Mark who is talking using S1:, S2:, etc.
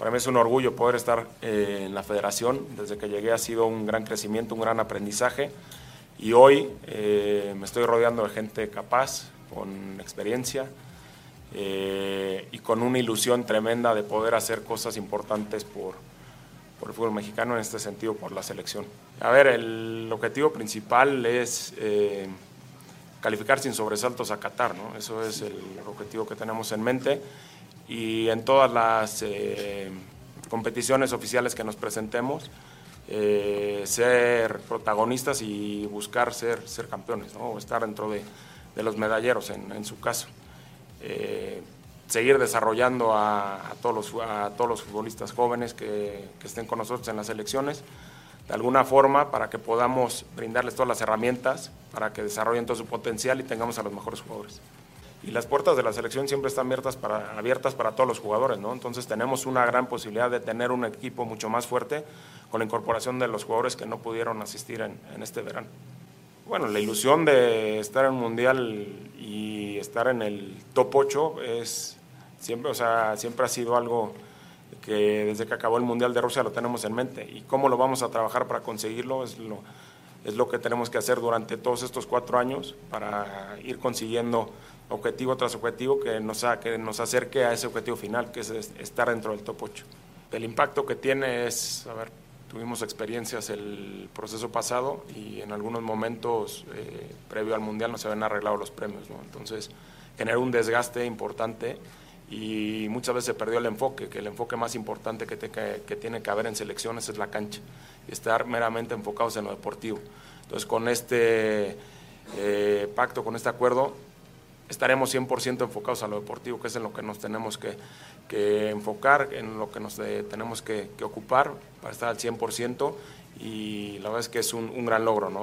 S1: Para mí es un orgullo poder estar eh, en la federación. Desde que llegué ha sido un gran crecimiento, un gran aprendizaje. Y hoy eh, me estoy rodeando de gente capaz, con experiencia eh, y con una ilusión tremenda de poder hacer cosas importantes por, por el fútbol mexicano, en este sentido por la selección. A ver, el objetivo principal es calificar sin sobresaltos a Qatar, ¿no? Eso es el objetivo que tenemos en mente y en todas las eh, competiciones oficiales que nos presentemos, eh, ser protagonistas y buscar ser, ser campeones, ¿no? estar dentro de, de los medalleros en, en su caso. Eh, seguir desarrollando a, a, todos los, a todos los futbolistas jóvenes que, que estén con nosotros en las elecciones, de alguna forma para que podamos brindarles todas las herramientas para que desarrollen todo su potencial y tengamos a los mejores jugadores y las puertas de la selección siempre están abiertas para, abiertas para todos los jugadores, ¿no? Entonces tenemos una gran posibilidad de tener un equipo mucho más fuerte con la incorporación de los jugadores que no pudieron asistir en, en este verano. Bueno, la ilusión de estar en un mundial y estar en el top 8 es siempre, o sea, siempre ha sido algo que desde que acabó el mundial de Rusia lo tenemos en mente y cómo lo vamos a trabajar para conseguirlo es lo, es lo que tenemos que hacer durante todos estos cuatro años para ir consiguiendo objetivo tras objetivo que nos, que nos acerque a ese objetivo final, que es estar dentro del top 8. El impacto que tiene es, a ver, tuvimos experiencias el proceso pasado y en algunos momentos eh, previo al Mundial no se habían arreglado los premios, ¿no? entonces generó un desgaste importante y muchas veces se perdió el enfoque, que el enfoque más importante que, te, que, que tiene que haber en selecciones es la cancha y estar meramente enfocados en lo deportivo. Entonces con este eh, pacto, con este acuerdo, estaremos 100% enfocados a lo deportivo, que es en lo que nos tenemos que, que enfocar, en lo que nos de, tenemos que, que, ocupar para estar al 100% y la verdad es que es un, un gran logro. ¿no?